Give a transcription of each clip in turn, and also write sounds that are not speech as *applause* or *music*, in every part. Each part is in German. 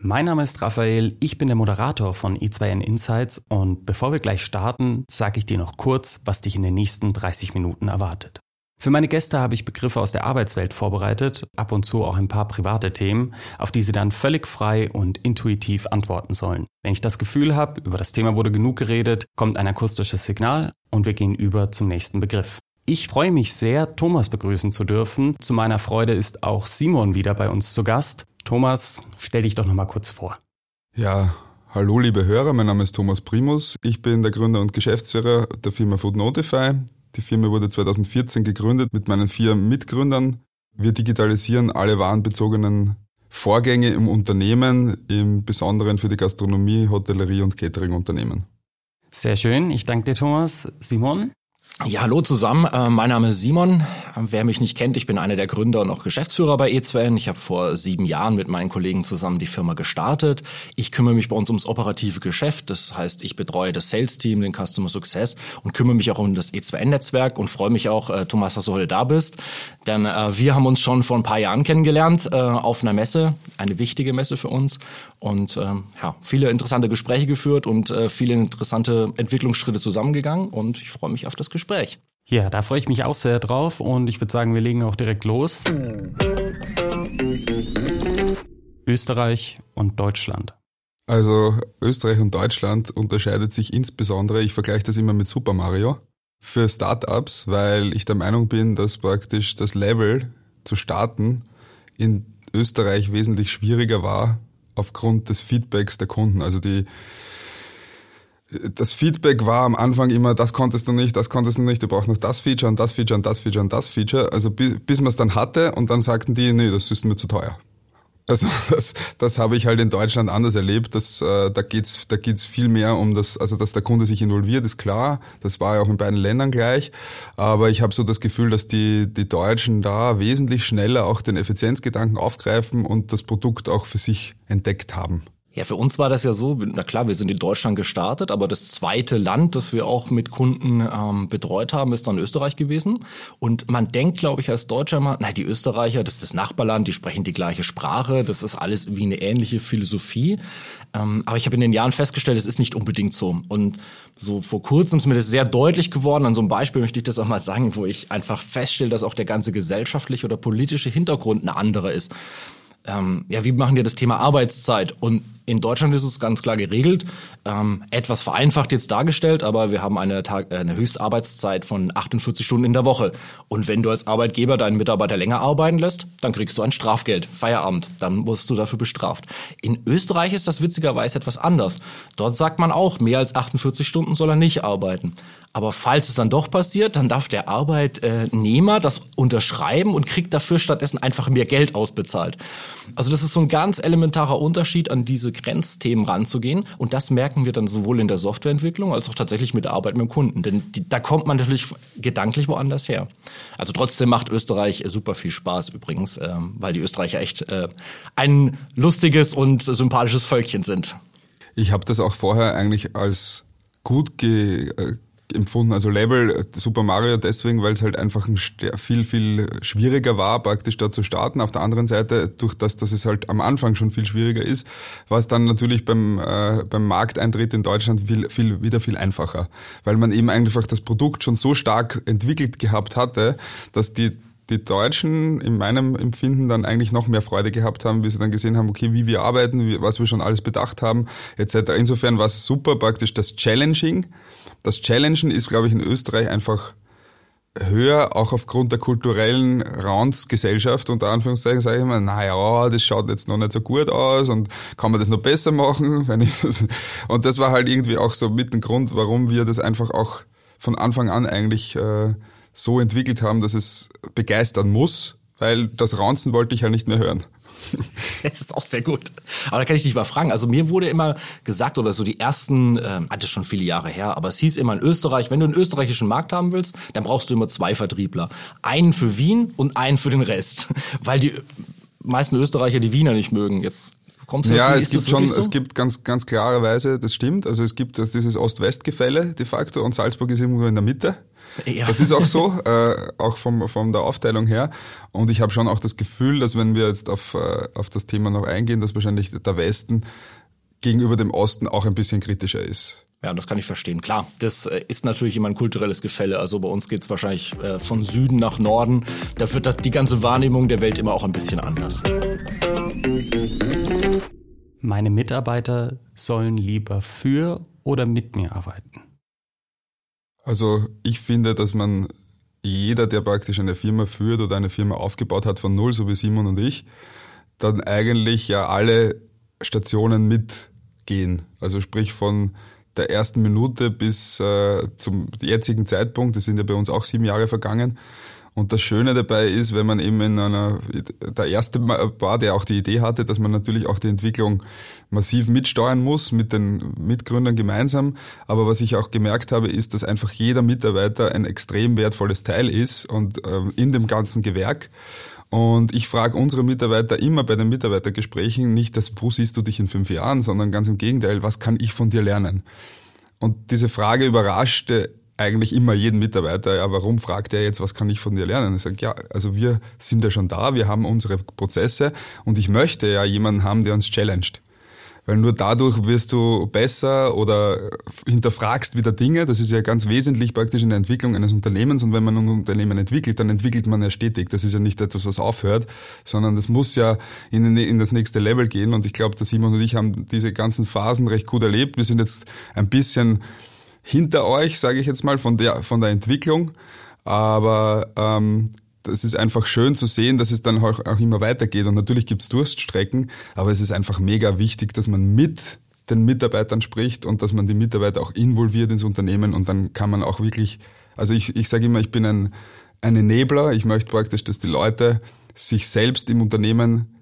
Mein Name ist Raphael, ich bin der Moderator von E2N Insights und bevor wir gleich starten, sage ich dir noch kurz, was dich in den nächsten 30 Minuten erwartet. Für meine Gäste habe ich Begriffe aus der Arbeitswelt vorbereitet, ab und zu auch ein paar private Themen, auf die sie dann völlig frei und intuitiv antworten sollen. Wenn ich das Gefühl habe, über das Thema wurde genug geredet, kommt ein akustisches Signal und wir gehen über zum nächsten Begriff. Ich freue mich sehr, Thomas begrüßen zu dürfen. Zu meiner Freude ist auch Simon wieder bei uns zu Gast. Thomas, stell dich doch noch mal kurz vor. Ja, hallo liebe Hörer, mein Name ist Thomas Primus. Ich bin der Gründer und Geschäftsführer der Firma Food Notify. Die Firma wurde 2014 gegründet mit meinen vier Mitgründern. Wir digitalisieren alle warenbezogenen Vorgänge im Unternehmen, im Besonderen für die Gastronomie, Hotellerie und Catering-Unternehmen. Sehr schön, ich danke dir, Thomas. Simon? Ja, hallo zusammen. Äh, Mein Name ist Simon. Äh, Wer mich nicht kennt, ich bin einer der Gründer und auch Geschäftsführer bei E2N. Ich habe vor sieben Jahren mit meinen Kollegen zusammen die Firma gestartet. Ich kümmere mich bei uns ums operative Geschäft. Das heißt, ich betreue das Sales-Team, den Customer Success und kümmere mich auch um das E2N-Netzwerk und freue mich auch, äh, Thomas, dass du heute da bist. Denn äh, wir haben uns schon vor ein paar Jahren kennengelernt äh, auf einer Messe, eine wichtige Messe für uns und ähm, ja, viele interessante Gespräche geführt und äh, viele interessante Entwicklungsschritte zusammengegangen und ich freue mich auf das Gespräch. Ja, da freue ich mich auch sehr drauf und ich würde sagen, wir legen auch direkt los. Österreich und Deutschland. Also Österreich und Deutschland unterscheidet sich insbesondere, ich vergleiche das immer mit Super Mario, für Startups, weil ich der Meinung bin, dass praktisch das Level zu starten in Österreich wesentlich schwieriger war aufgrund des Feedbacks der Kunden. Also die das Feedback war am Anfang immer, das konntest du nicht, das konntest du nicht, du brauchst noch das Feature und das Feature und das Feature und das Feature. Also bis, bis man es dann hatte und dann sagten die, nee, das ist mir zu teuer. Also *laughs* das, das habe ich halt in Deutschland anders erlebt. Dass, äh, da geht's da geht's viel mehr um das, also dass der Kunde sich involviert, ist klar. Das war ja auch in beiden Ländern gleich. Aber ich habe so das Gefühl, dass die, die Deutschen da wesentlich schneller auch den Effizienzgedanken aufgreifen und das Produkt auch für sich entdeckt haben. Ja, für uns war das ja so, na klar, wir sind in Deutschland gestartet, aber das zweite Land, das wir auch mit Kunden ähm, betreut haben, ist dann Österreich gewesen. Und man denkt, glaube ich, als Deutscher mal, na, die Österreicher, das ist das Nachbarland, die sprechen die gleiche Sprache, das ist alles wie eine ähnliche Philosophie. Ähm, aber ich habe in den Jahren festgestellt, es ist nicht unbedingt so. Und so vor kurzem ist mir das sehr deutlich geworden. An so einem Beispiel möchte ich das auch mal sagen, wo ich einfach feststelle, dass auch der ganze gesellschaftliche oder politische Hintergrund eine andere ist ähm, ja, wie machen wir das Thema Arbeitszeit? Und in Deutschland ist es ganz klar geregelt, ähm, etwas vereinfacht jetzt dargestellt, aber wir haben eine, Tag, äh, eine Höchstarbeitszeit von 48 Stunden in der Woche. Und wenn du als Arbeitgeber deinen Mitarbeiter länger arbeiten lässt, dann kriegst du ein Strafgeld, Feierabend, dann musst du dafür bestraft. In Österreich ist das witzigerweise etwas anders. Dort sagt man auch, mehr als 48 Stunden soll er nicht arbeiten. Aber falls es dann doch passiert, dann darf der Arbeitnehmer das unterschreiben und kriegt dafür stattdessen einfach mehr Geld ausbezahlt. Also das ist so ein ganz elementarer Unterschied, an diese Grenzthemen ranzugehen. Und das merken wir dann sowohl in der Softwareentwicklung als auch tatsächlich mit der Arbeit mit dem Kunden. Denn die, da kommt man natürlich gedanklich woanders her. Also trotzdem macht Österreich super viel Spaß übrigens, ähm, weil die Österreicher echt äh, ein lustiges und sympathisches Völkchen sind. Ich habe das auch vorher eigentlich als gut ge, äh, empfunden, also Level äh, Super Mario deswegen, weil es halt einfach viel, viel schwieriger war, praktisch da zu starten. Auf der anderen Seite, durch das, dass es halt am Anfang schon viel schwieriger ist, war es dann natürlich beim, äh, beim Markteintritt in Deutschland viel, viel, wieder viel einfacher, weil man eben einfach das Produkt schon so stark entwickelt gehabt hatte, dass die die Deutschen in meinem Empfinden dann eigentlich noch mehr Freude gehabt haben, wie sie dann gesehen haben, okay, wie wir arbeiten, was wir schon alles bedacht haben, etc. Insofern war es super praktisch das Challenging. Das Challengen ist, glaube ich, in Österreich einfach höher, auch aufgrund der kulturellen Rounds-Gesellschaft, unter Anführungszeichen, sage ich immer, naja, das schaut jetzt noch nicht so gut aus und kann man das noch besser machen? *laughs* Das, und das war halt irgendwie auch so mit ein Grund, warum wir das einfach auch von Anfang an eigentlich äh, so entwickelt haben, dass es begeistern muss, weil das Raunzen wollte ich ja nicht mehr hören. *laughs* das ist auch sehr gut. Aber da kann ich dich mal fragen. Also mir wurde immer gesagt, oder so die ersten, äh, hatte schon viele Jahre her, aber es hieß immer in Österreich, wenn du einen österreichischen Markt haben willst, dann brauchst du immer zwei Vertriebler. Einen für Wien und einen für den Rest. *laughs* Weil die meisten Österreicher die Wiener nicht mögen. Jetzt Kommst du ja, es gibt schon, so? es gibt ganz, ganz klarerweise, das stimmt. Also es gibt dieses Ost-West-Gefälle de facto und Salzburg ist irgendwo in der Mitte. Ja. Das ist auch so, äh, auch vom, von der Aufteilung her. Und ich habe schon auch das Gefühl, dass wenn wir jetzt auf, äh, auf das Thema noch eingehen, dass wahrscheinlich der Westen gegenüber dem Osten auch ein bisschen kritischer ist. Ja, das kann ich verstehen. Klar, das äh, ist natürlich immer ein kulturelles Gefälle. Also bei uns geht's wahrscheinlich äh, von Süden nach Norden. Da wird das, die ganze Wahrnehmung der Welt immer auch ein bisschen anders. Meine Mitarbeiter sollen lieber für oder mit mir arbeiten. Also ich finde, dass man jeder, der praktisch eine Firma führt oder eine Firma aufgebaut hat von null, so wie Simon und ich, dann eigentlich ja alle Stationen mitgehen. Also sprich von der ersten Minute bis äh, zum jetzigen Zeitpunkt, das sind ja bei uns auch sieben Jahre vergangen, und das Schöne dabei ist, wenn man eben in einer, der erste war, der auch die Idee hatte, dass man natürlich auch die Entwicklung massiv mitsteuern muss, mit den Mitgründern gemeinsam. Aber was ich auch gemerkt habe, ist, dass einfach jeder Mitarbeiter ein extrem wertvolles Teil ist und äh, in dem ganzen Gewerk. Und ich frage unsere Mitarbeiter immer bei den Mitarbeitergesprächen nicht, dass, wo siehst du dich in fünf Jahren, sondern ganz im Gegenteil, was kann ich von dir lernen? Und diese Frage überraschte eigentlich immer jeden Mitarbeiter, ja, warum fragt er jetzt, was kann ich von dir lernen? Ich sage, ja, also wir sind ja schon da, wir haben unsere Prozesse und ich möchte ja jemanden haben, der uns challenged. Weil nur dadurch wirst du besser oder hinterfragst wieder Dinge. Das ist ja ganz wesentlich praktisch in der Entwicklung eines Unternehmens. Und wenn man ein Unternehmen entwickelt, dann entwickelt man ja stetig. Das ist ja nicht etwas, was aufhört, sondern das muss ja in, in das nächste Level gehen. Und ich glaube, der Simon und ich haben diese ganzen Phasen recht gut erlebt. Wir sind jetzt ein bisschen hinter euch, sage ich jetzt mal, von der, von der Entwicklung. Aber ähm, das ist einfach schön zu sehen, dass es dann auch, auch immer weitergeht. Und natürlich gibt's Durststrecken, aber es ist einfach mega wichtig, dass man mit den Mitarbeitern spricht und dass man die Mitarbeiter auch involviert ins Unternehmen und dann kann man auch wirklich, also ich, ich sage immer, ich bin ein, ein Enabler. Ich möchte praktisch, dass die Leute sich selbst im Unternehmen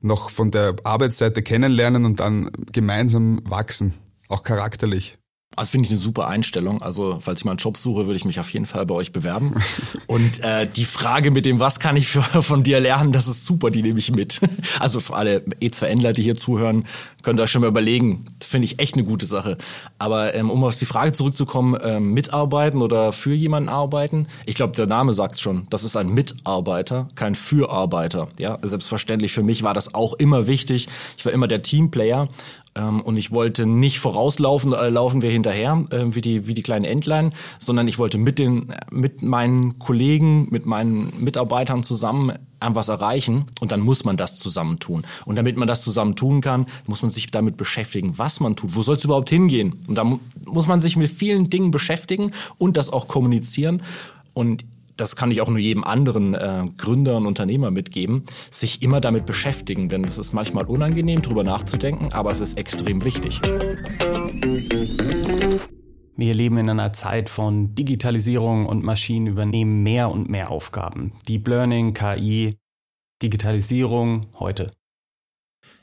noch von der Arbeitsseite kennenlernen und dann gemeinsam wachsen, auch charakterlich. Also finde ich eine super Einstellung. Also falls ich mal einen Job suche, würde ich mich auf jeden Fall bei euch bewerben. *laughs* Und äh, die Frage mit dem, was kann ich für, *laughs* von dir lernen, das ist super, die nehme ich mit. *laughs* Also für alle E2Nler, die hier zuhören, könnt ihr euch schon mal überlegen. Finde ich echt eine gute Sache. Aber ähm, um auf die Frage zurückzukommen, ähm, mitarbeiten oder für jemanden arbeiten, ich glaube, der Name sagt es schon. Das ist ein Mitarbeiter, kein Fürarbeiter. Ja, selbstverständlich für mich war das auch immer wichtig. Ich war immer der Teamplayer und ich wollte nicht vorauslaufen, äh, laufen wir hinterher, äh, wie die, wie die kleinen Entlein, sondern ich wollte mit den, mit meinen Kollegen, mit meinen Mitarbeitern zusammen was erreichen und dann muss man das zusammen tun. Und damit man das zusammen tun kann, muss man sich damit beschäftigen, was man tut. Wo soll es überhaupt hingehen? Und da muss man sich mit vielen Dingen beschäftigen und das auch kommunizieren. Und das kann ich auch nur jedem anderen äh, Gründer und Unternehmer mitgeben, sich immer damit beschäftigen, denn es ist manchmal unangenehm, drüber nachzudenken, aber es ist extrem wichtig. Wir leben in einer Zeit von Digitalisierung und Maschinen übernehmen mehr und mehr Aufgaben. Deep Learning, KI, Digitalisierung heute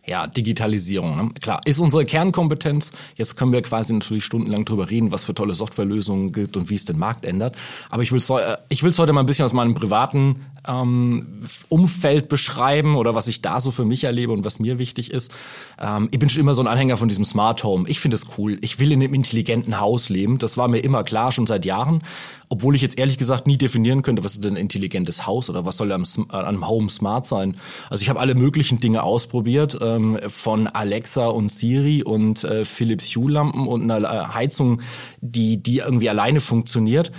ja, Digitalisierung. Ne? Klar, ist unsere Kernkompetenz. Jetzt können wir quasi natürlich stundenlang drüber reden, was für tolle Softwarelösungen gibt und wie es den Markt ändert. Aber ich will es äh, ich will's heute mal ein bisschen aus meinem privaten ähm, Umfeld beschreiben oder was ich da so für mich erlebe und was mir wichtig ist. Ähm, ich bin schon immer so ein Anhänger von diesem Smart Home. Ich finde es cool. Ich will in einem intelligenten Haus leben. Das war mir immer klar, schon seit Jahren. Obwohl ich jetzt ehrlich gesagt nie definieren könnte, was ist denn ein intelligentes Haus oder was soll am, am Home smart sein. Also ich habe alle möglichen Dinge ausprobiert. Ähm, von Alexa und Siri und äh, Philips Hue-Lampen und einer äh, Heizung, die, die irgendwie alleine funktioniert.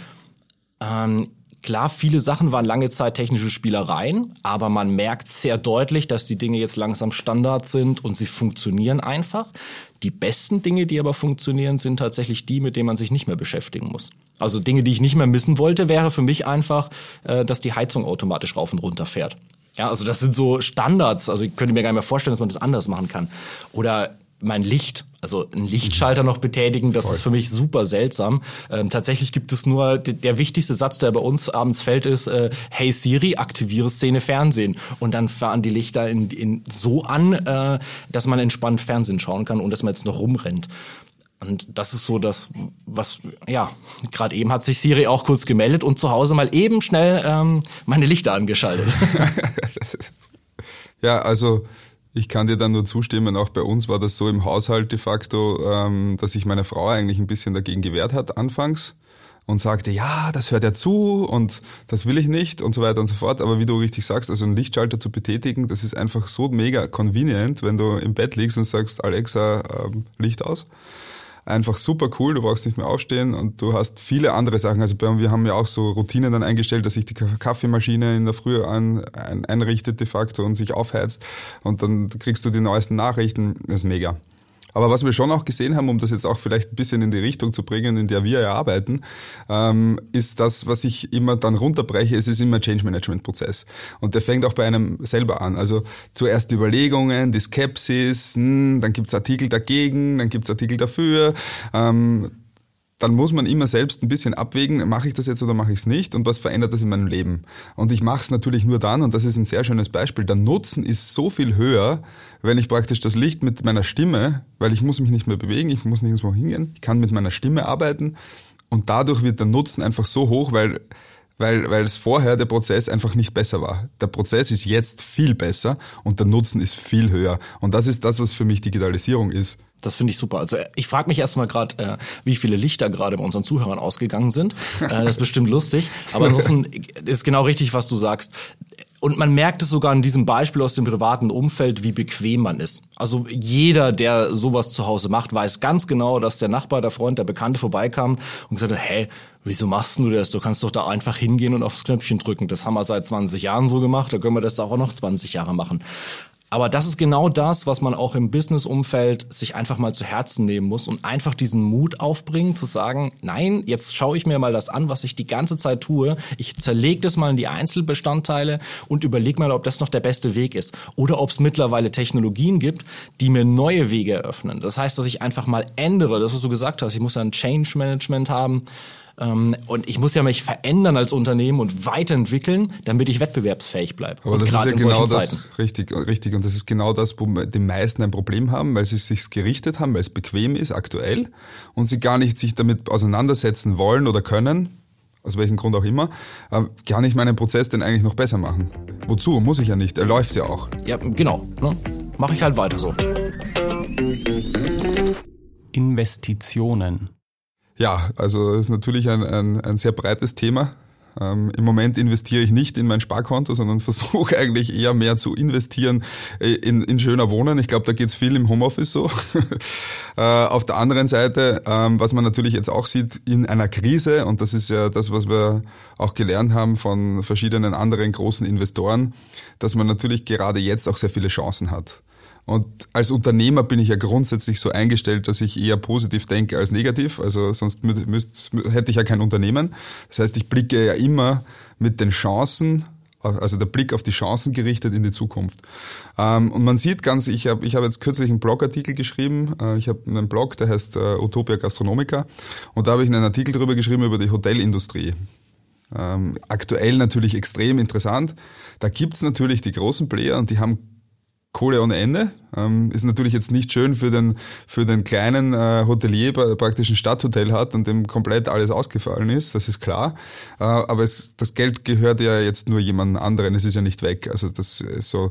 Ähm, Klar, viele Sachen waren lange Zeit technische Spielereien, aber man merkt sehr deutlich, dass die Dinge jetzt langsam Standard sind und sie funktionieren einfach. Die besten Dinge, die aber funktionieren, sind tatsächlich die, mit denen man sich nicht mehr beschäftigen muss. Also Dinge, die ich nicht mehr missen wollte, wäre für mich einfach, äh, dass die Heizung automatisch rauf und runter fährt. Ja, also das sind so Standards. Also ich könnte mir gar nicht mehr vorstellen, dass man das anders machen kann. Oder mein Licht. Also einen Lichtschalter noch betätigen, das Voll. ist für mich super seltsam. Ähm, tatsächlich gibt es nur, der wichtigste Satz, der bei uns abends fällt, ist, äh, hey Siri, aktiviere Szene Fernsehen. Und dann fahren die Lichter in, in so an, äh, dass man entspannt Fernsehen schauen kann und dass man jetzt noch rumrennt. Und das ist so das, was, ja, gerade eben hat sich Siri auch kurz gemeldet und zu Hause mal eben schnell ähm, meine Lichter angeschaltet. *laughs* ja, also ich kann dir dann nur zustimmen, auch bei uns war das so im Haushalt de facto, ähm, dass sich meine Frau eigentlich ein bisschen dagegen gewehrt hat anfangs und sagte, ja, das hört ja zu und das will ich nicht und so weiter und so fort. Aber wie du richtig sagst, also einen Lichtschalter zu betätigen, das ist einfach so mega convenient, wenn du im Bett liegst und sagst, Alexa, ähm, Licht aus einfach super cool, du brauchst nicht mehr aufstehen und du hast viele andere Sachen. Also wir haben ja auch so Routinen dann eingestellt, dass sich die Kaffeemaschine in der Früh ein, einrichtet de facto und sich aufheizt und dann kriegst du die neuesten Nachrichten. Das ist mega. Aber was wir schon auch gesehen haben, um das jetzt auch vielleicht ein bisschen in die Richtung zu bringen, in der wir ja arbeiten, ähm, ist das, was ich immer dann runterbreche, es ist immer Change Management Prozess. Und der fängt auch bei einem selber an. Also zuerst die Überlegungen, die Skepsis, hm, dann gibt's Artikel dagegen, dann gibt's Artikel dafür. Ähm, dann muss man immer selbst ein bisschen abwägen, mache ich das jetzt oder mache ich es nicht und was verändert das in meinem Leben. Und ich mache es natürlich nur dann, und das ist ein sehr schönes Beispiel, der Nutzen ist so viel höher, wenn ich praktisch das Licht mit meiner Stimme, weil ich muss mich nicht mehr bewegen, ich muss nirgendwo hingehen, ich kann mit meiner Stimme arbeiten und dadurch wird der Nutzen einfach so hoch, weil weil, weil es vorher der Prozess einfach nicht besser war. Der Prozess ist jetzt viel besser und der Nutzen ist viel höher. Und das ist das, was für mich Digitalisierung ist. Das finde ich super. Also ich frage mich erstmal gerade, äh, wie viele Lichter gerade bei unseren Zuhörern ausgegangen sind. Äh, das ist bestimmt lustig. Aber *laughs* ansonsten ist genau richtig, was du sagst. Und man merkt es sogar in diesem Beispiel aus dem privaten Umfeld, wie bequem man ist. Also jeder, der sowas zu Hause macht, weiß ganz genau, dass der Nachbar, der Freund, der Bekannte vorbeikam und gesagt hat, hey, wieso machst du das? Du kannst doch da einfach hingehen und aufs Knöpfchen drücken. Das haben wir seit 20 Jahren so gemacht, da können wir das doch auch noch 20 Jahre machen. Aber das ist genau das, was man auch im Business-Umfeld sich einfach mal zu Herzen nehmen muss und einfach diesen Mut aufbringen, zu sagen, nein, jetzt schaue ich mir mal das an, was ich die ganze Zeit tue. Ich zerlege das mal in die Einzelbestandteile und überlege mal, ob das noch der beste Weg ist. Oder ob es mittlerweile Technologien gibt, die mir neue Wege eröffnen. Das heißt, dass ich einfach mal ändere, das, was du gesagt hast. Ich muss ja ein Change Management haben und ich muss ja mich verändern als Unternehmen und weiterentwickeln, damit ich wettbewerbsfähig bleibe. Aber und das ist ja genau das, Zeiten. richtig, richtig. Und das ist genau das, wo die meisten ein Problem haben, weil sie sich gerichtet haben, weil es bequem ist, aktuell, und sie gar nicht sich damit auseinandersetzen wollen oder können, aus welchem Grund auch immer, kann ich meinen Prozess denn eigentlich noch besser machen? Wozu? Muss ich ja nicht. Er läuft ja auch. Ja, genau. Ne? Mache ich halt weiter so. Investitionen. Ja, also ist natürlich ein, ein, ein sehr breites Thema. Ähm, Im Moment investiere ich nicht in mein Sparkonto, sondern *laughs* versuche eigentlich eher mehr zu investieren äh, in, in schöner Wohnen. Ich glaube, da geht's viel im Homeoffice so. *laughs* äh, auf der anderen Seite, ähm, was man natürlich jetzt auch sieht in einer Krise, und das ist ja das, was wir auch gelernt haben von verschiedenen anderen großen Investoren, dass man natürlich gerade jetzt auch sehr viele Chancen hat. Und als Unternehmer bin ich ja grundsätzlich so eingestellt, dass ich eher positiv denke als negativ. Also sonst müsst, hätte ich ja kein Unternehmen. Das heißt, ich blicke ja immer mit den Chancen, also der Blick auf die Chancen gerichtet in die Zukunft. Ähm, und man sieht ganz, ich habe ich hab jetzt kürzlich einen Blogartikel geschrieben. Äh, ich habe einen Blog, der heißt äh, Utopia Gastronomica. Und da habe ich einen Artikel darüber geschrieben über die Hotelindustrie. Ähm, aktuell natürlich extrem interessant. Da gibt's natürlich die großen Player und die haben Kohle ohne Ende. Ähm, ist natürlich jetzt nicht schön für den, für den kleinen äh, Hotelier, der praktisch ein Stadthotel hat und dem komplett alles ausgefallen ist, das ist klar. Äh, aber es, das Geld gehört ja jetzt nur jemand anderen, es ist ja nicht weg. Also das ist so,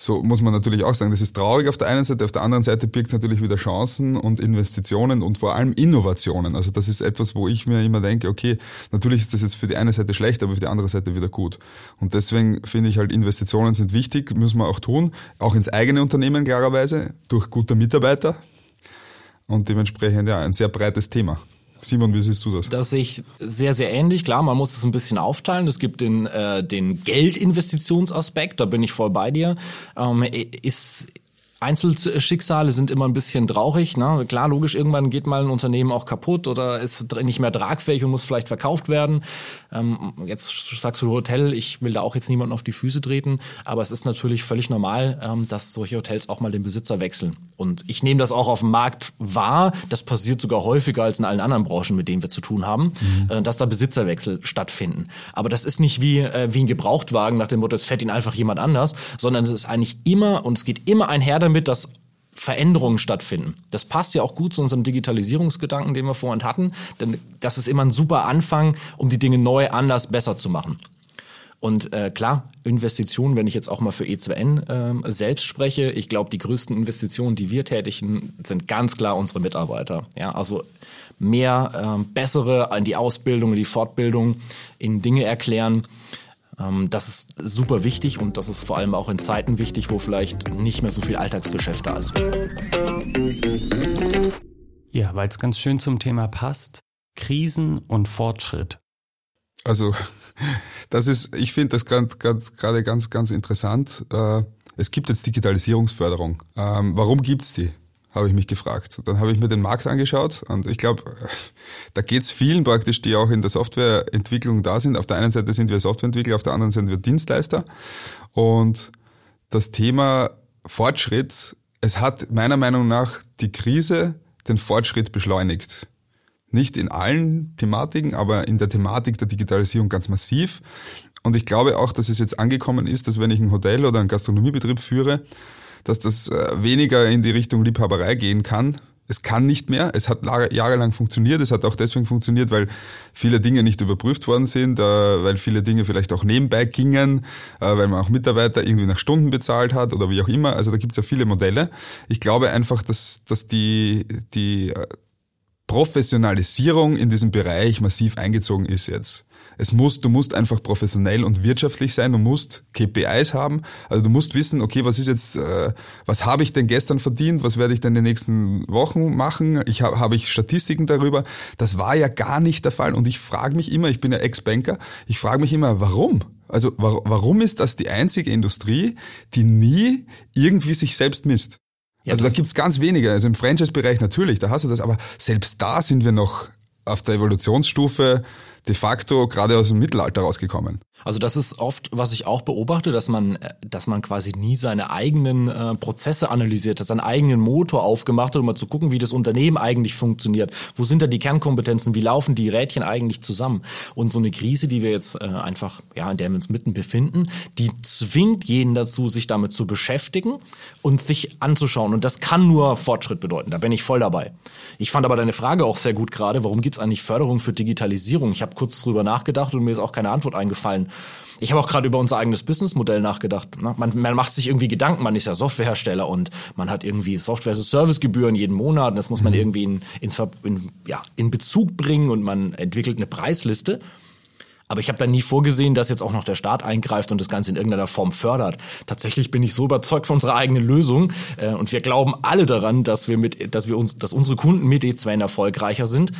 so muss man natürlich auch sagen. Das ist traurig auf der einen Seite, auf der anderen Seite birgt es natürlich wieder Chancen und Investitionen und vor allem Innovationen. Also das ist etwas, wo ich mir immer denke, okay, natürlich ist das jetzt für die eine Seite schlecht, aber für die andere Seite wieder gut. Und deswegen finde ich halt, Investitionen sind wichtig, müssen wir auch tun, auch ins eigene Unternehmen, klar klarerweise, durch gute Mitarbeiter und dementsprechend ja ein sehr breites Thema. Simon, wie siehst du das? Das sehe ich sehr, sehr ähnlich. Klar, man muss es ein bisschen aufteilen. Es gibt den, äh, den Geldinvestitionsaspekt, da bin ich voll bei dir. Ähm, ist Einzelschicksale sind immer ein bisschen traurig. Ne? Klar, logisch, irgendwann geht mal ein Unternehmen auch kaputt oder ist nicht mehr tragfähig und muss vielleicht verkauft werden. Ähm, jetzt sagst du Hotel, ich will da auch jetzt niemanden auf die Füße treten, aber es ist natürlich völlig normal, ähm, dass solche Hotels auch mal den Besitzer wechseln. Und ich nehme das auch auf dem Markt wahr. Das passiert sogar häufiger als in allen anderen Branchen, mit denen wir zu tun haben, mhm. äh, dass da Besitzerwechsel stattfinden. Aber das ist nicht wie, äh, wie ein Gebrauchtwagen nach dem Motto, es fährt ihn einfach jemand anders, sondern es ist eigentlich immer und es geht immer einher damit, damit, dass Veränderungen stattfinden. Das passt ja auch gut zu unserem Digitalisierungsgedanken, den wir vorhin hatten, denn das ist immer ein super Anfang, um die Dinge neu, anders, besser zu machen. Und äh, klar, Investitionen, wenn ich jetzt auch mal für E2N äh, selbst spreche, ich glaube, die größten Investitionen, die wir tätigen, sind ganz klar unsere Mitarbeiter. Ja, also mehr, äh, bessere in die Ausbildung, die Fortbildung, in Dinge erklären. Ähm, das ist super wichtig und das ist vor allem auch in Zeiten wichtig, wo vielleicht nicht mehr so viel Alltagsgeschäft da ist. Ja, weil es ganz schön zum Thema passt. Krisen und Fortschritt. Also, das ist, ich finde das gerade ganz, ganz, ganz interessant. Äh, es gibt jetzt Digitalisierungsförderung. Ähm, warum gibt's die? Habe ich mich gefragt. Dann habe ich mir den Markt angeschaut und ich glaube, da geht es vielen praktisch, die auch in der Softwareentwicklung da sind. Auf der einen Seite sind wir Softwareentwickler, auf der anderen sind wir Dienstleister. Und das Thema Fortschritt, es hat meiner Meinung nach die Krise den Fortschritt beschleunigt. Nicht in allen Thematiken, aber in der Thematik der Digitalisierung ganz massiv. Und ich glaube auch, dass es jetzt angekommen ist, dass wenn ich ein Hotel oder einen Gastronomiebetrieb führe, dass das äh, weniger in die Richtung Liebhaberei gehen kann. Es kann nicht mehr. Es hat jahrelang funktioniert. Es hat auch deswegen funktioniert, weil viele Dinge nicht überprüft worden sind, äh, weil viele Dinge vielleicht auch nebenbei gingen, äh, weil man auch Mitarbeiter irgendwie nach Stunden bezahlt hat oder wie auch immer. Also da gibt es ja viele Modelle. Ich glaube einfach, dass, dass die, die Professionalisierung in diesem Bereich massiv eingezogen ist jetzt es muss, du musst einfach professionell und wirtschaftlich sein, du musst KPIs haben, also du musst wissen, okay, was ist jetzt, äh, was habe ich denn gestern verdient, was werde ich denn in den nächsten Wochen machen, ich habe hab ich Statistiken darüber, das war ja gar nicht der Fall. Und ich frage mich immer, ich bin ja Ex-Banker, ich frage mich immer, warum? Also warum ist das die einzige Industrie, die nie irgendwie sich selbst misst? Ja, also da gibt's ganz wenige, also im Franchise-Bereich natürlich, da hast du das, aber selbst da sind wir noch auf der Evolutionsstufe de facto gerade aus dem Mittelalter rausgekommen. Also das ist oft, was ich auch beobachte, dass man, dass man quasi nie seine eigenen äh, Prozesse analysiert hat, seinen eigenen Motor aufgemacht hat, um mal zu gucken, wie das Unternehmen eigentlich funktioniert. Wo sind da die Kernkompetenzen? Wie laufen die Rädchen eigentlich zusammen? Und so eine Krise, die wir jetzt äh, einfach, ja, in der wir uns mitten befinden, die zwingt jeden dazu, sich damit zu beschäftigen und sich anzuschauen. Und das kann nur Fortschritt bedeuten. Da bin ich voll dabei. Ich fand aber deine Frage auch sehr gut gerade. Warum gibt es eigentlich Förderung für Digitalisierung? Ich habe kurz drüber nachgedacht und mir ist auch keine Antwort eingefallen. Ich habe auch gerade über unser eigenes Businessmodell nachgedacht. Man, man macht sich irgendwie Gedanken, man ist ja Softwarehersteller und man hat irgendwie Software-Servicegebühren jeden Monat und das muss man mhm. irgendwie in, in, in, ja, in Bezug bringen und man entwickelt eine Preisliste. Aber ich habe da nie vorgesehen, dass jetzt auch noch der Staat eingreift und das Ganze in irgendeiner Form fördert. Tatsächlich bin ich so überzeugt von unserer eigenen Lösung äh, und wir glauben alle daran, dass wir mit, dass wir uns, dass unsere Kunden mit E2 erfolgreicher sind.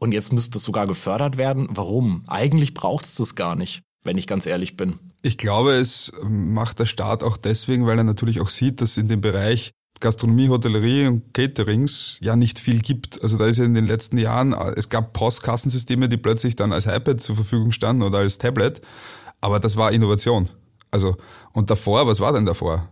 Und jetzt müsste es sogar gefördert werden. Warum? Eigentlich braucht es das gar nicht wenn ich ganz ehrlich bin. Ich glaube, es macht der Staat auch deswegen, weil er natürlich auch sieht, dass in dem Bereich Gastronomie, Hotellerie und Caterings ja nicht viel gibt. Also da ist ja in den letzten Jahren, es gab Postkassensysteme, die plötzlich dann als iPad zur Verfügung standen oder als Tablet, aber das war Innovation. Also, und davor, was war denn davor?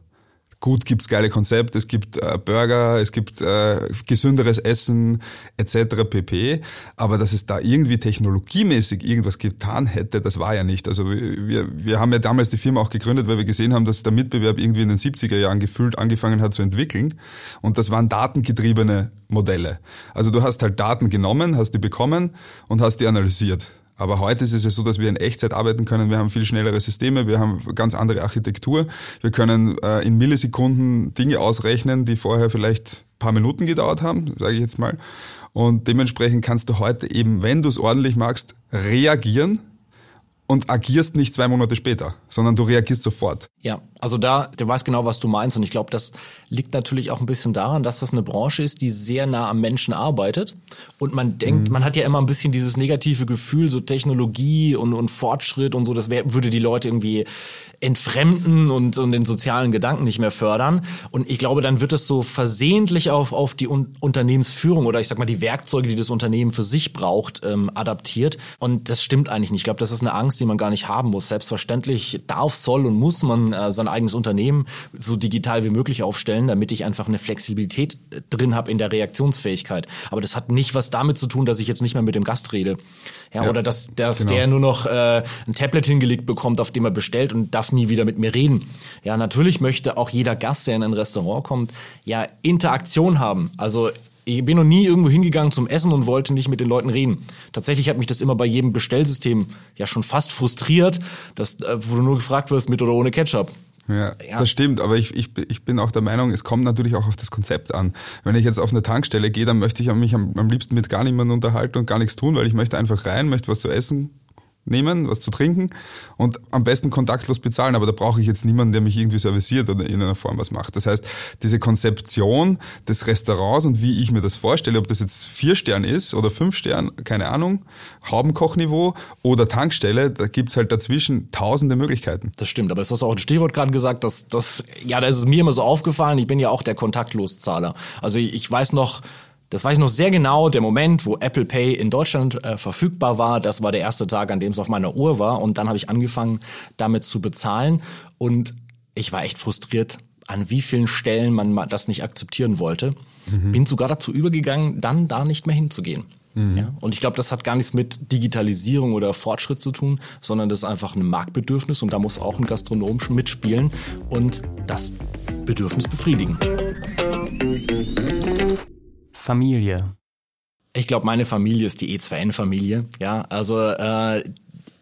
Gut gibt's geile Konzepte, es gibt äh, Burger, es gibt äh, gesünderes Essen etc. pp. Aber dass es da irgendwie technologiemäßig irgendwas getan hätte, das war ja nicht. Also wir, wir haben ja damals die Firma auch gegründet, weil wir gesehen haben, dass der Mitbewerb irgendwie in den 70er Jahren gefühlt angefangen hat zu entwickeln. Und das waren datengetriebene Modelle. Also du hast halt Daten genommen, hast die bekommen und hast die analysiert. Aber heute ist es ja so, dass wir in Echtzeit arbeiten können. Wir haben viel schnellere Systeme, wir haben ganz andere Architektur. Wir können äh, in Millisekunden Dinge ausrechnen, die vorher vielleicht paar Minuten gedauert haben, sage ich jetzt mal. Und dementsprechend kannst du heute eben, wenn du es ordentlich magst, reagieren und agierst nicht zwei Monate später, sondern du reagierst sofort. Ja, also da, du weißt genau, was du meinst und ich glaube, das liegt natürlich auch ein bisschen daran, dass das eine Branche ist, die sehr nah am Menschen arbeitet und man denkt, mhm. man hat ja immer ein bisschen dieses negative Gefühl, so Technologie und, und Fortschritt und so, das wär, würde die Leute irgendwie entfremden und, und den sozialen Gedanken nicht mehr fördern. Und ich glaube, dann wird es so versehentlich auf, auf die Un Unternehmensführung oder ich sag mal die Werkzeuge, die das Unternehmen für sich braucht, ähm, adaptiert. Und das stimmt eigentlich nicht. Ich glaube, das ist eine Angst, die man gar nicht haben muss. Selbstverständlich darf, soll und muss man äh, sein eigenes Unternehmen so digital wie möglich aufstellen, damit ich einfach eine Flexibilität äh, drin habe in der Reaktionsfähigkeit. Aber das hat nicht was damit zu tun, dass ich jetzt nicht mehr mit dem Gast rede. Ja, ja oder dass, dass genau. der nur noch äh, ein Tablet hingelegt bekommt, auf dem er bestellt und darf nie wieder mit mir reden. Ja, natürlich möchte auch jeder Gast, der in ein Restaurant kommt, ja Interaktion haben. Also ich bin noch nie irgendwo hingegangen zum Essen und wollte nicht mit den Leuten reden. Tatsächlich hat mich das immer bei jedem Bestellsystem ja schon fast frustriert, dass, äh, wo du nur gefragt wirst, mit oder ohne Ketchup. Ja, ja, das stimmt, aber ich, ich, ich bin auch der Meinung, es kommt natürlich auch auf das Konzept an. Wenn ich jetzt auf eine Tankstelle gehe, dann möchte ich mich am, am liebsten mit gar niemandem unterhalten und gar nichts tun, weil ich möchte einfach rein, möchte was zu essen nehmen, was zu trinken und am besten kontaktlos bezahlen. Aber da brauche ich jetzt niemanden, der mich irgendwie serviciert oder in einer Form was macht. Das heißt, diese Konzeption des Restaurants und wie ich mir das vorstelle, ob das jetzt vier Stern ist oder fünf Stern, keine Ahnung, Haubenkochniveau oder Tankstelle, da gibt's halt dazwischen tausende Möglichkeiten. Das stimmt, aber das hast du auch ein Stichwort gerade gesagt, dass das, ja, da ist es mir immer so aufgefallen, ich bin ja auch der Kontaktloszahler. Also ich weiß noch, das weiß ich noch sehr genau, der Moment, wo Apple Pay in Deutschland äh, verfügbar war, das war der erste Tag, an dem es auf meiner Uhr war und dann habe ich angefangen, damit zu bezahlen und ich war echt frustriert, an wie vielen Stellen man das nicht akzeptieren wollte. Mhm. Bin sogar dazu übergegangen, dann da nicht mehr hinzugehen. Mhm. Ja? Und ich glaube, das hat gar nichts mit Digitalisierung oder Fortschritt zu tun, sondern das ist einfach ein Marktbedürfnis und da muss auch ein Gastronom mitspielen und das Bedürfnis befriedigen. Familie? Ich glaube, meine Familie ist die E2N-Familie. Ja, also äh,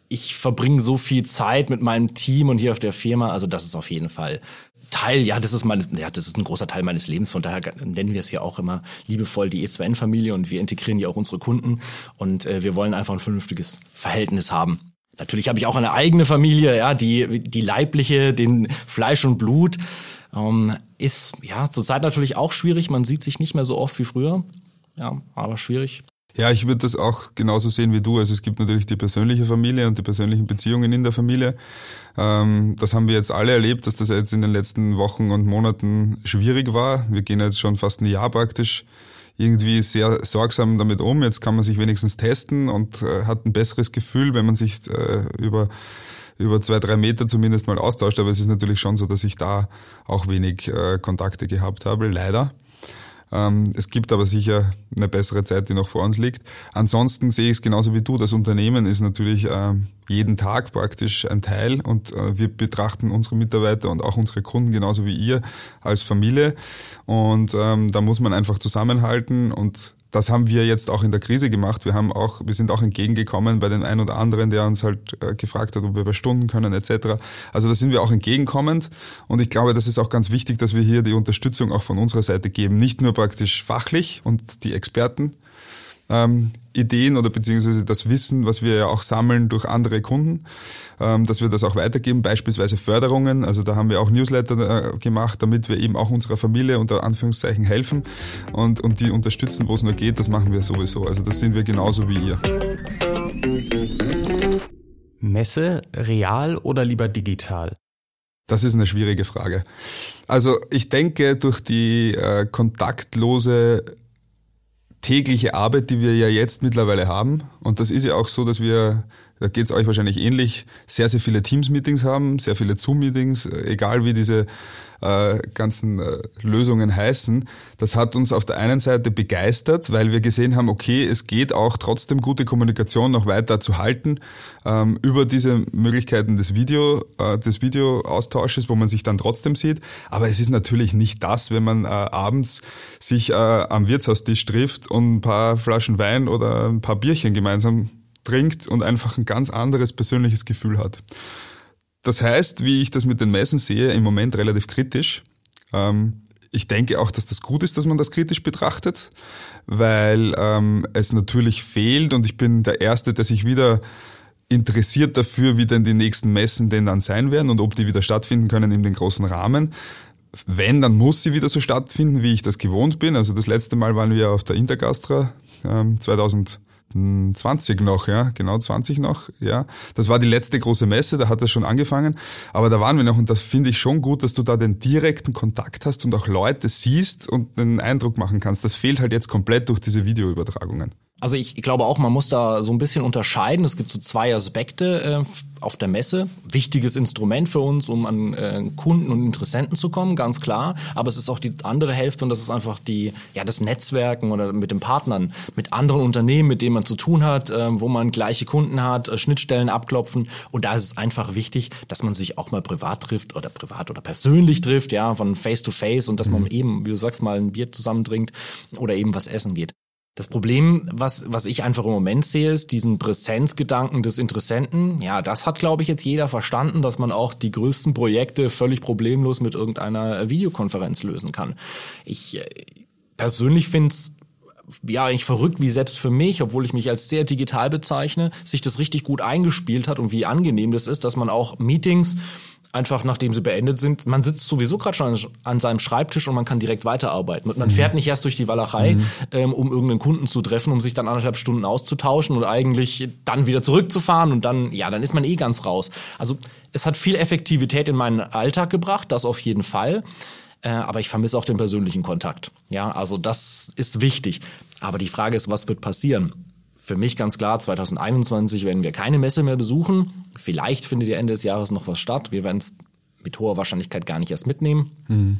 ich verbringe so viel Zeit mit meinem Team und hier auf der Firma. Also das ist auf jeden Fall Teil, ja, das ist mein, ja, das ist ein großer Teil meines Lebens. Von daher nennen wir es ja auch immer liebevoll die E2N-Familie und wir integrieren ja auch unsere Kunden und äh, wir wollen einfach ein vernünftiges Verhältnis haben. Natürlich habe ich auch eine eigene Familie, ja, die die leibliche, den Fleisch und Blut. Ähm, ist ja zurzeit natürlich auch schwierig. Man sieht sich nicht mehr so oft wie früher. Ja, aber schwierig. Ja, ich würde das auch genauso sehen wie du. Also es gibt natürlich die persönliche Familie und die persönlichen Beziehungen in der Familie. Ähm, das haben wir jetzt alle erlebt, dass das jetzt in den letzten Wochen und Monaten schwierig war. Wir gehen jetzt schon fast ein Jahr praktisch irgendwie sehr sorgsam damit um. Jetzt kann man sich wenigstens testen und äh, hat ein besseres Gefühl, wenn man sich äh, über über zwei, drei Meter zumindest mal austauscht. Aber es ist natürlich schon so, dass ich da auch wenig äh, Kontakte gehabt habe, leider. Ähm, es gibt aber sicher eine bessere Zeit, die noch vor uns liegt. Ansonsten sehe ich es genauso wie du. Das Unternehmen ist natürlich äh, jeden Tag praktisch ein Teil und äh, wir betrachten unsere Mitarbeiter und auch unsere Kunden genauso wie ihr als Familie. Und ähm, da muss man einfach zusammenhalten und das haben wir jetzt auch in der Krise gemacht. Wir haben auch, wir sind auch entgegengekommen bei den ein oder anderen, der uns halt äh, gefragt hat, ob wir überstunden können etc. Also da sind wir auch entgegenkommend und ich glaube, das ist auch ganz wichtig, dass wir hier die Unterstützung auch von unserer Seite geben, nicht nur praktisch fachlich und die Experten ähm, Ideen oder beziehungsweise das Wissen, was wir ja auch sammeln durch andere Kunden, ähm, dass wir das auch weitergeben, beispielsweise Förderungen. Also da haben wir auch Newsletter äh, gemacht, damit wir eben auch unserer Familie unter Anführungszeichen helfen und, und die unterstützen, wo es nur geht. Das machen wir sowieso. Also das sind wir genauso wie ihr. Messe, real oder lieber digital? Das ist eine schwierige Frage. Also ich denke, durch die äh, kontaktlose tägliche Arbeit, die wir ja jetzt mittlerweile haben. Und das ist ja auch so, dass wir, da geht es euch wahrscheinlich ähnlich, sehr, sehr viele Teams-Meetings haben, sehr viele Zoom-Meetings, egal wie diese äh, ganzen äh, Lösungen heißen. Das hat uns auf der einen Seite begeistert, weil wir gesehen haben, okay, es geht auch trotzdem gute Kommunikation noch weiter zu halten ähm, über diese Möglichkeiten des Video, äh, des Videoaustausches, wo man sich dann trotzdem sieht. Aber es ist natürlich nicht das, wenn man äh, abends sich äh, am Wirtshaustisch trifft und ein paar Flaschen Wein oder ein paar Bierchen gemeinsam trinkt und einfach ein ganz anderes persönliches Gefühl hat. Das heißt, wie ich das mit den Messen sehe, im Moment relativ kritisch. Ähm, ich denke auch, dass das gut ist, dass man das kritisch betrachtet, weil ähm, es natürlich fehlt und ich bin der Erste, der sich wieder interessiert dafür, wie denn die nächsten Messen denn dann sein werden und ob die wieder stattfinden können in den großen Rahmen. Wenn, dann muss sie wieder so stattfinden, wie ich das gewohnt bin. Also das letzte Mal waren wir auf der Intergastra ähm, 2000 20 noch, ja, genau 20 noch, ja. Das war die letzte große Messe, da hat das schon angefangen, aber da waren wir noch und das finde ich schon gut, dass du da den direkten Kontakt hast und auch Leute siehst und einen Eindruck machen kannst. Das fehlt halt jetzt komplett durch diese Videoübertragungen. Also ich glaube auch, man muss da so ein bisschen unterscheiden. Es gibt so zwei Aspekte äh, auf der Messe. Wichtiges Instrument für uns, um an äh, Kunden und Interessenten zu kommen, ganz klar. Aber es ist auch die andere Hälfte und das ist einfach die, ja, das Netzwerken oder mit den Partnern, mit anderen Unternehmen, mit denen man zu tun hat, äh, wo man gleiche Kunden hat, äh, Schnittstellen abklopfen. Und da ist es einfach wichtig, dass man sich auch mal privat trifft oder privat oder persönlich trifft, ja, von Face to Face und dass man mhm. eben, wie du sagst, mal ein Bier zusammen trinkt oder eben was essen geht. Das Problem, was, was ich einfach im Moment sehe, ist diesen Präsenzgedanken des Interessenten. Ja, das hat, glaube ich, jetzt jeder verstanden, dass man auch die größten Projekte völlig problemlos mit irgendeiner Videokonferenz lösen kann. Ich äh, persönlich finde es ja, ich verrückt, wie selbst für mich, obwohl ich mich als sehr digital bezeichne, sich das richtig gut eingespielt hat und wie angenehm das ist, dass man auch Meetings einfach nachdem sie beendet sind, man sitzt sowieso gerade schon an seinem Schreibtisch und man kann direkt weiterarbeiten. Und man mhm. fährt nicht erst durch die Walachei, mhm. ähm, um irgendeinen Kunden zu treffen, um sich dann anderthalb Stunden auszutauschen und eigentlich dann wieder zurückzufahren und dann, ja, dann ist man eh ganz raus. Also es hat viel Effektivität in meinen Alltag gebracht, das auf jeden Fall. Äh, aber ich vermisse auch den persönlichen Kontakt. Ja, also das ist wichtig. Aber die Frage ist, was wird passieren? Für mich ganz klar, 2021 werden wir keine Messe mehr besuchen. Vielleicht findet ja Ende des Jahres noch was statt. Wir werden es mit hoher Wahrscheinlichkeit gar nicht erst mitnehmen. Mhm.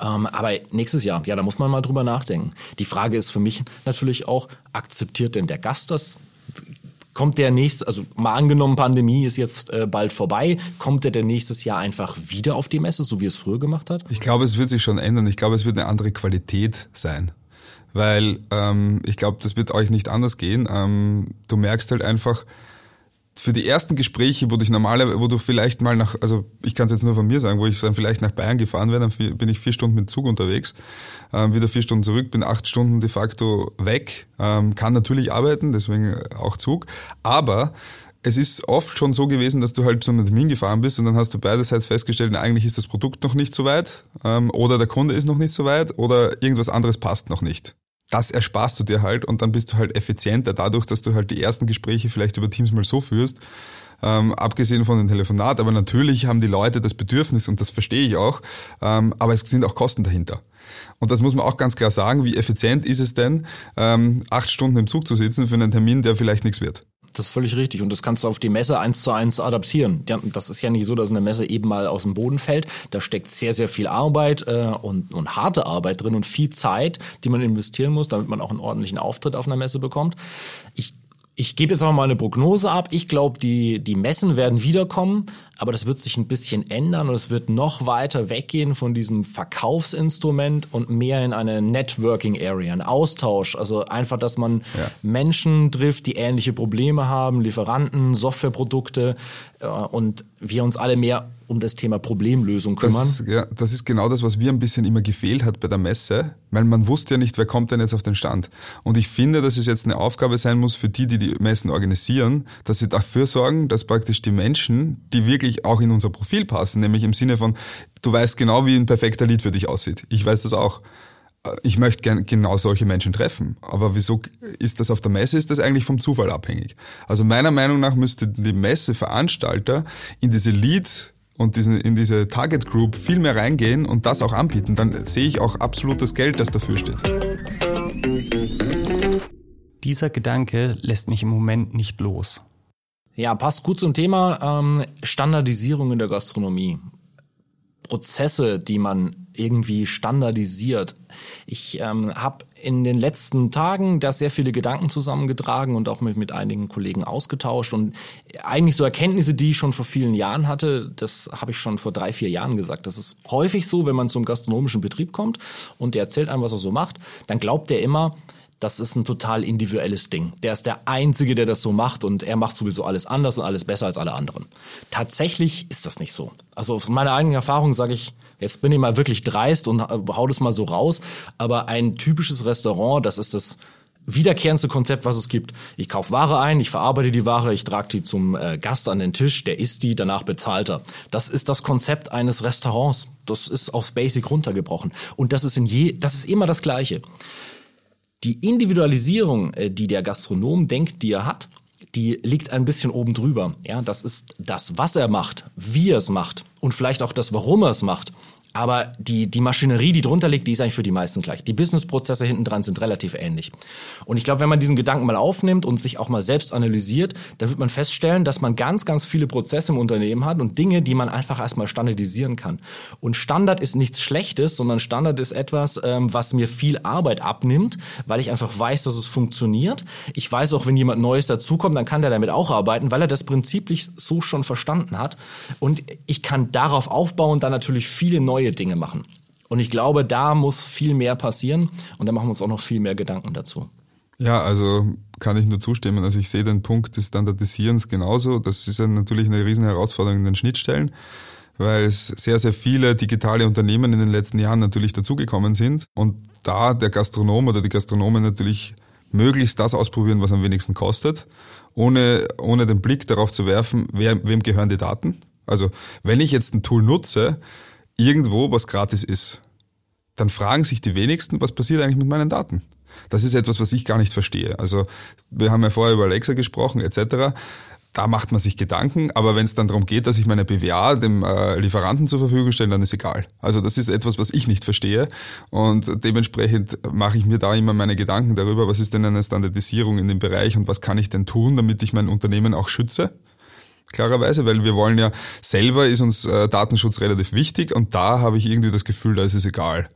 Ähm, aber nächstes Jahr, ja, da muss man mal drüber nachdenken. Die Frage ist für mich natürlich auch, akzeptiert denn der Gast das? Kommt der nächste, also mal angenommen, Pandemie ist jetzt äh, bald vorbei, kommt der denn nächstes Jahr einfach wieder auf die Messe, so wie es früher gemacht hat? Ich glaube, es wird sich schon ändern. Ich glaube, es wird eine andere Qualität sein weil ähm, ich glaube, das wird euch nicht anders gehen. Ähm, du merkst halt einfach, für die ersten Gespräche, wo du normalerweise, wo du vielleicht mal nach, also ich kann es jetzt nur von mir sagen, wo ich dann vielleicht nach Bayern gefahren wäre, dann bin ich vier Stunden mit Zug unterwegs, ähm, wieder vier Stunden zurück, bin acht Stunden de facto weg, ähm, kann natürlich arbeiten, deswegen auch Zug, aber es ist oft schon so gewesen, dass du halt zu einem Termin gefahren bist und dann hast du beiderseits festgestellt, eigentlich ist das Produkt noch nicht so weit ähm, oder der Kunde ist noch nicht so weit oder irgendwas anderes passt noch nicht das ersparst du dir halt und dann bist du halt effizienter dadurch, dass du halt die ersten Gespräche vielleicht über Teams mal so führst, ähm, abgesehen von den Telefonaten. Aber natürlich haben die Leute das Bedürfnis und das verstehe ich auch, ähm, aber es sind auch Kosten dahinter. Und das muss man auch ganz klar sagen, wie effizient ist es denn, ähm, acht Stunden im Zug zu sitzen für einen Termin, der vielleicht nichts wird. Das ist völlig richtig. Und das kannst du auf die Messe eins zu eins adaptieren. Das ist ja nicht so, dass eine Messe eben mal aus dem Boden fällt. Da steckt sehr, sehr viel Arbeit äh, und, und harte Arbeit drin und viel Zeit, die man investieren muss, damit man auch einen ordentlichen Auftritt auf einer Messe bekommt. Ich ich gebe jetzt aber mal eine Prognose ab. Ich glaube, die, die Messen werden wiederkommen, aber das wird sich ein bisschen ändern und es wird noch weiter weggehen von diesem Verkaufsinstrument und mehr in eine Networking Area, ein Austausch. Also einfach, dass man ja. Menschen trifft, die ähnliche Probleme haben, Lieferanten, Softwareprodukte äh, und wir uns alle mehr um das Thema Problemlösung kümmern. Das, ja, das ist genau das, was mir ein bisschen immer gefehlt hat bei der Messe, weil man wusste ja nicht, wer kommt denn jetzt auf den Stand. Und ich finde, dass es jetzt eine Aufgabe sein muss für die, die die Messen organisieren, dass sie dafür sorgen, dass praktisch die Menschen, die wirklich auch in unser Profil passen, nämlich im Sinne von, du weißt genau, wie ein perfekter Lied für dich aussieht. Ich weiß das auch ich möchte gern genau solche Menschen treffen. Aber wieso ist das auf der Messe? Ist das eigentlich vom Zufall abhängig? Also meiner Meinung nach müsste die Messeveranstalter in diese Lead und diesen, in diese Target Group viel mehr reingehen und das auch anbieten, dann sehe ich auch absolut das Geld, das dafür steht. Dieser Gedanke lässt mich im Moment nicht los. Ja, passt gut zum Thema ähm, Standardisierung in der Gastronomie. Prozesse, die man irgendwie standardisiert. Ich ähm, habe in den letzten Tagen da sehr viele Gedanken zusammengetragen und auch mit, mit einigen Kollegen ausgetauscht und eigentlich so Erkenntnisse, die ich schon vor vielen Jahren hatte, das habe ich schon vor drei, vier Jahren gesagt. Das ist häufig so, wenn man zum gastronomischen Betrieb kommt und der erzählt einem, was er so macht, dann glaubt er immer, das ist ein total individuelles Ding. Der ist der Einzige, der das so macht und er macht sowieso alles anders und alles besser als alle anderen. Tatsächlich ist das nicht so. Also von meiner eigenen Erfahrung sage ich, jetzt bin ich mal wirklich dreist und hau das mal so raus, aber ein typisches Restaurant, das ist das wiederkehrendste Konzept, was es gibt. Ich kaufe Ware ein, ich verarbeite die Ware, ich trage die zum äh, Gast an den Tisch, der isst die, danach bezahlt er. Das ist das Konzept eines Restaurants. Das ist aufs Basic runtergebrochen. Und das ist in je, das ist immer das Gleiche Die Individualisierung, äh, die der Gastronom denkt, die er hat, die liegt ein bisschen oben drüber. Ja, das ist das, was er macht, wie er es macht und vielleicht auch das, warum er es macht. Aber die, die Maschinerie, die drunter liegt, die ist eigentlich für die meisten gleich. Die Businessprozesse hinten dran sind relativ ähnlich. Und ich glaube, wenn man diesen Gedanken mal aufnimmt und sich auch mal selbst analysiert, dann wird man feststellen, dass man ganz, ganz viele Prozesse im Unternehmen hat und Dinge, die man einfach erstmal standardisieren kann. Und Standard ist nichts Schlechtes, sondern Standard ist etwas, ähm, was mir viel Arbeit abnimmt, weil ich einfach weiß, dass es funktioniert. Ich weiß auch, wenn jemand Neues dazukommt, dann kann der damit auch arbeiten, weil er das prinziplich so schon verstanden hat. Und ich kann darauf aufbauen, dann natürlich viele neue neue Dinge machen. Und ich glaube, da muss viel mehr passieren und da machen wir uns auch noch viel mehr Gedanken dazu. Ja, also kann ich nur zustimmen. Also ich sehe den Punkt des Standardisierens genauso. Das ist ja natürlich eine riesen Herausforderung in den Schnittstellen, weil es sehr, sehr viele digitale Unternehmen in den letzten Jahren natürlich dazugekommen sind und da der Gastronom oder die Gastronomen natürlich möglichst das ausprobieren, was am wenigsten kostet, ohne, ohne den Blick darauf zu werfen, wer, wem gehören die Daten. Also wenn ich jetzt ein Tool nutze, irgendwo was gratis ist, dann fragen sich die wenigsten, was passiert eigentlich mit meinen Daten? Das ist etwas, was ich gar nicht verstehe. Also wir haben ja vorher über Alexa gesprochen etc. Da macht man sich Gedanken, aber wenn es dann darum geht, dass ich meine BWA dem äh, Lieferanten zur Verfügung stelle, dann ist egal. Also das ist etwas, was ich nicht verstehe und dementsprechend mache ich mir da immer meine Gedanken darüber, was ist denn eine Standardisierung in dem Bereich und was kann ich denn tun, damit ich mein Unternehmen auch schütze klarerweise, weil wir wollen ja selber ist uns äh, Datenschutz relativ wichtig und da habe ich irgendwie das Gefühl, da ist es egal.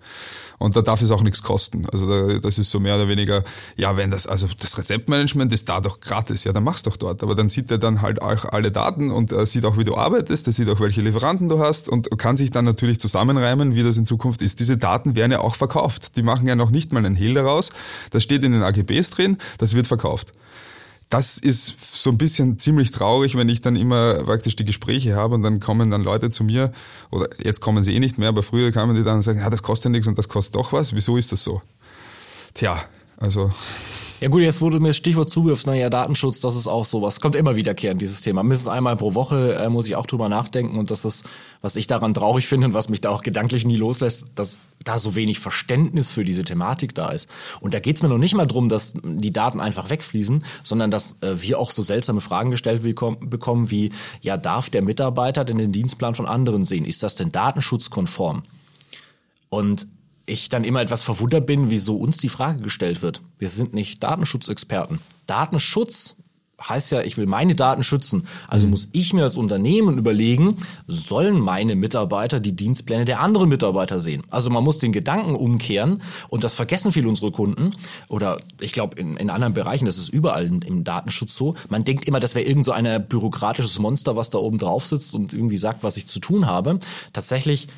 Und da darf es auch nichts kosten. Also da, das ist so mehr oder weniger, ja, wenn das, also das Rezeptmanagement ist da doch gratis, ja, dann mach's doch dort. Aber dann sieht er dann halt auch alle Daten und er sieht auch, wie du arbeitest, er sieht auch, welche Lieferanten du hast und kann sich dann natürlich zusammenreimen, wie das in Zukunft ist. Diese Daten werden ja auch verkauft. Die machen ja noch nicht mal einen Hehl daraus. Das steht in den AGBs drin, das wird verkauft das ist so ein bisschen ziemlich traurig, wenn ich dann immer praktisch die Gespräche habe und dann kommen dann Leute zu mir, oder jetzt kommen sie eh nicht mehr, aber früher kamen die dann und sagen, ja, das kostet nichts und das kostet doch was. Wieso ist das so? Tja, also ja gut, jetzt wurde mir das Stichwort zuwirfst, naja, Datenschutz, das ist auch sowas. Kommt immer wiederkehrend, dieses Thema. Mindestens einmal pro Woche äh, muss ich auch drüber nachdenken und das ist, was ich daran traurig finde und was mich da auch gedanklich nie loslässt, dass da so wenig Verständnis für diese Thematik da ist. Und da geht's mir noch nicht mal drum, dass die Daten einfach wegfließen, sondern dass äh, wir auch so seltsame Fragen gestellt bekommen wie, ja, darf der Mitarbeiter denn den Dienstplan von anderen sehen? Ist das denn datenschutzkonform? Und ich dann immer etwas verwundert bin, wieso uns die Frage gestellt wird. Wir sind nicht Datenschutzexperten. Datenschutz heißt ja, ich will meine Daten schützen. Also mhm. muss ich mir als Unternehmen überlegen, sollen meine Mitarbeiter die Dienstpläne der anderen Mitarbeiter sehen? Also man muss den Gedanken umkehren und das vergessen viele unsere Kunden oder ich glaube in, in anderen Bereichen, das ist überall im Datenschutz so. Man denkt immer, das wäre irgend so ein bürokratisches Monster, was da oben drauf sitzt und irgendwie sagt, was ich zu tun habe. Tatsächlich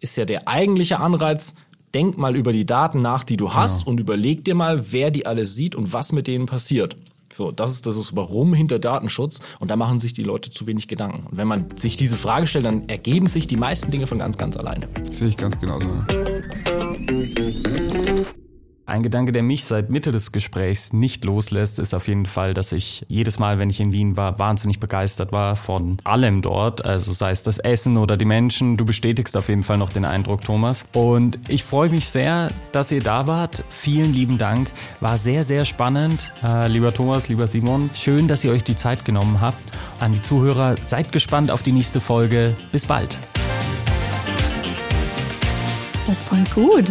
ist ja der eigentliche Anreiz, denk mal über die Daten nach, die du hast genau. und überleg dir mal, wer die alle sieht und was mit denen passiert. So, das ist das ist Warum hinter Datenschutz und da machen sich die Leute zu wenig Gedanken. Und wenn man sich diese Frage stellt, dann ergeben sich die meisten Dinge von ganz, ganz alleine. Sehe ich ganz genauso. Ein Gedanke, der mich seit Mitte des Gesprächs nicht loslässt, ist auf jeden Fall, dass ich jedes Mal, wenn ich in Wien war, wahnsinnig begeistert war von allem dort. Also sei es das Essen oder die Menschen. Du bestätigst auf jeden Fall noch den Eindruck, Thomas. Und ich freue mich sehr, dass ihr da wart. Vielen lieben Dank. War sehr, sehr spannend. Äh, lieber Thomas, lieber Simon, schön, dass ihr euch die Zeit genommen habt. An die Zuhörer, seid gespannt auf die nächste Folge. Bis bald. Das ist voll gut.